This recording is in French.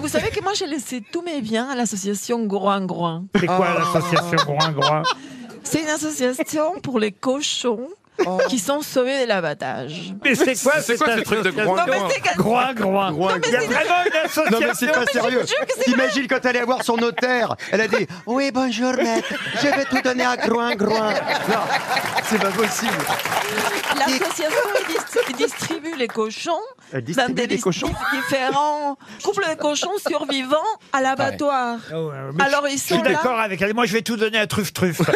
vous savez que moi, j'ai laissé tous mes biens à l'association Groin-Groin. C'est quoi l'association Groin-Groin C'est une association pour les cochons qui sont sauvés de l'abattage. Mais c'est quoi C'est quoi ce truc de association groin Non, mais c'est Groin, groin. Groin, Il y a vraiment une Non mais association. c'est pas sérieux. que Imagine quand elle est voir son notaire, elle a dit oui bonjour maître, je vais tout donner à Groin Groin. Non, c'est pas possible. L'association dis- distribue les cochons Elle dans distribue des des cochons différents couples de cochons survivants à l'abattoir. Oh, mais Alors, je- ils Je suis sont là. d'accord avec elle. Moi, je vais tout donner à Truffe Truffe.